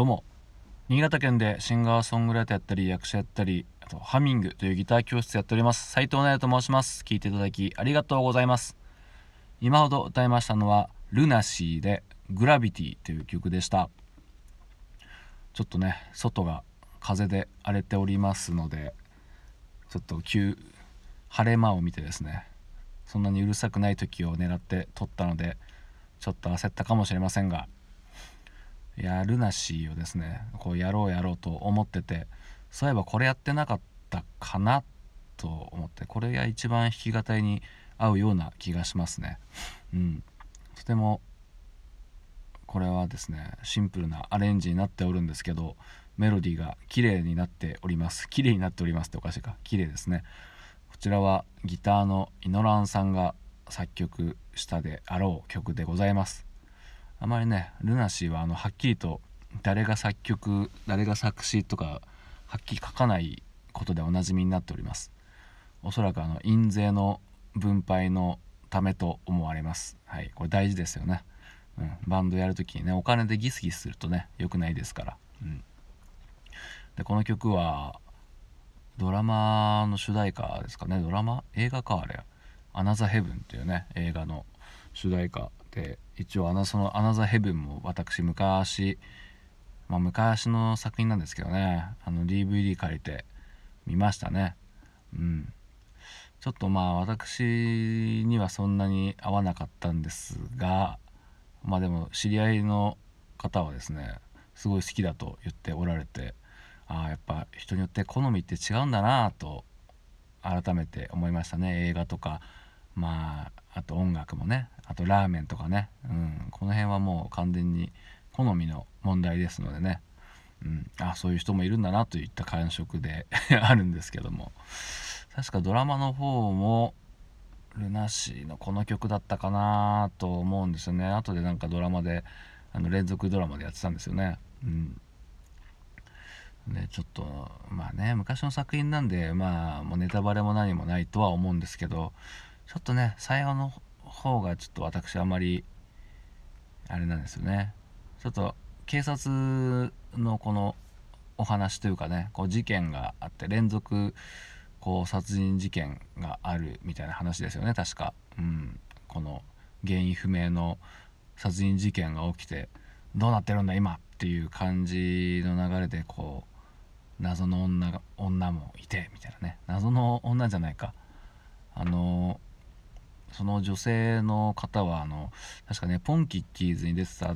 どうも。新潟県でシンガーソングライターやったり役者やったりあとハミングというギター教室やっております。斉藤奈也と申します。聞いていただきありがとうございます。今ほど歌いましたのはルナシーでグラビティという曲でした。ちょっとね外が風で荒れておりますのでちょっと急晴れ間を見てですねそんなにうるさくない時を狙って撮ったのでちょっと焦ったかもしれませんがやるなしをですね。こうやろうやろうと思っててそういえばこれやってなかったかなと思ってこれが一番弾き語りに合うような気がしますね。うん、とてもこれはですねシンプルなアレンジになっておるんですけどメロディーが綺麗になっております。綺麗になっておりますっておかしいか。綺麗ですね。こちらはギターのイノランさんが作曲したであろう曲でございます。あまりねルナシーはあのはっきりと誰が作曲誰が作詞とかはっきり書かないことでおなじみになっております。おそらくあの印税の分配のためと思われます。はいこれ大事ですよね、うん、バンドやるときにねお金でギスギスするとね良くないですから、うん、でこの曲はドラマの主題歌ですかね。ドラマ？映画かあれ「アナザヘブン」っていうね映画の主題歌。で一応アナその「アナザヘブン」も私昔まあ昔の作品なんですけどね。あの DVD 借りて見ましたね。うん。ちょっとまあ私にはそんなに合わなかったんですがまあでも知り合いの方はですねすごい好きだと言っておられてああやっぱ人によって好みって違うんだなと改めて思いましたね。映画とかまああと音楽もねあとラーメンとかね、うん、この辺はもう完全に好みの問題ですのでね、うん、あそういう人もいるんだなといった感触で あるんですけども。確かドラマの方もルナシーのこの曲だったかなと思うんですよね。後でなんかドラマであの連続ドラマでやってたんですよね。うん。でちょっとまあね昔の作品なんでまあもうネタバレも何もないとは思うんですけどちょっとね最後の方がちょっと私あまりあれなんですよね。ちょっと警察のこのお話というかねこう事件があって連続こう殺人事件があるみたいな話ですよね。確か、うん、この原因不明の殺人事件が起きてどうなってるんだ今っていう感じの流れでこう謎の女女もいてみたいなね。謎の女じゃないか。あのその女性の方はあの確かねポンキッキーズに出てた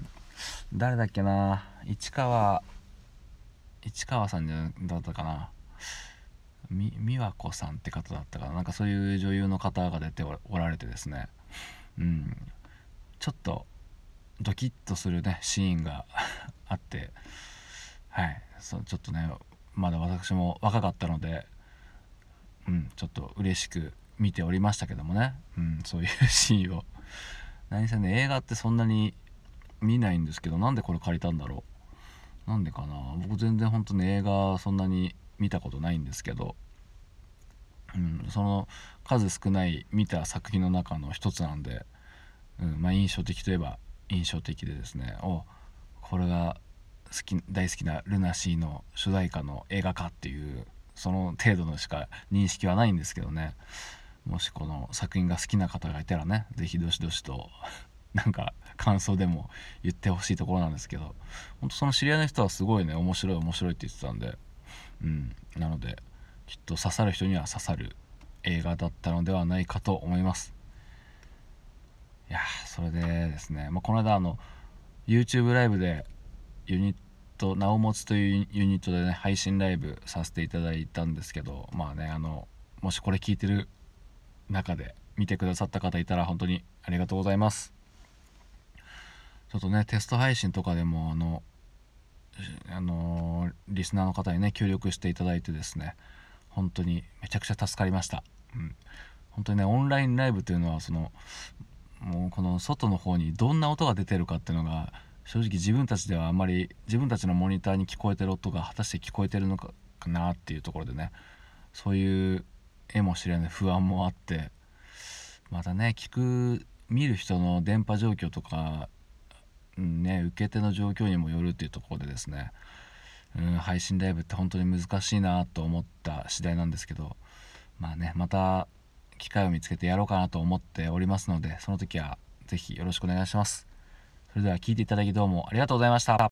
誰だっけな市川市川さんじゃだったかな美和子さんって方だったかななんかそういう女優の方が出ておられてですねうん。ちょっとドキッとするねシーンが あってはい。そちょっとねまだ私も若かったのでうんちょっと嬉しく見ておりましたけどもね、うん、そういうシーンを。何せね映画ってそんなに見ないんですけどなんでこれ借りたんだろう。なんでかな。僕全然本当に映画そんなに見たことないんですけど、うん、その数少ない見た作品の中の一つなんで、うんまあ、印象的といえば印象的でですね。おこれが好き大好きなルナシーの主題歌の映画かっていうその程度のしか認識はないんですけどね。もしこの作品が好きな方がいたらね是非どしどしと なんか感想でも言ってほしいところなんですけど本当その知り合いの人はすごいね面白い面白いって言ってたんでうん。なのできっと刺さる人には刺さる映画だったのではないかと思います。いやそれでですね、まあ、この間あの YouTube ライブでユニット「なおもつ」というユニットでね配信ライブさせていただいたんですけどまあねあのもしこれ聞いてる中で見てくださった方いたら本当にありがとうございます。ちょっとねテスト配信とかでもあのあのリスナーの方にね協力していただいてですね本当にめちゃくちゃ助かりました、うん、本当にねオンラインライブというのはそのもうこの外の方にどんな音が出てるかっていうのが正直自分たちではあんまり自分たちのモニターに聞こえてる音が果たして聞こえてるのかなっていうところでねそういう絵も知れない。不安もあって。またね聞く見る人の電波状況とか、んね、受け手の状況にもよるっていうところでですね、うん、配信ライブって本当に難しいなと思った次第なんですけど。まあねまた機会を見つけてやろうかなと思っておりますのでその時は是非よろしくお願いします。それでは聴いていただきどうもありがとうございました。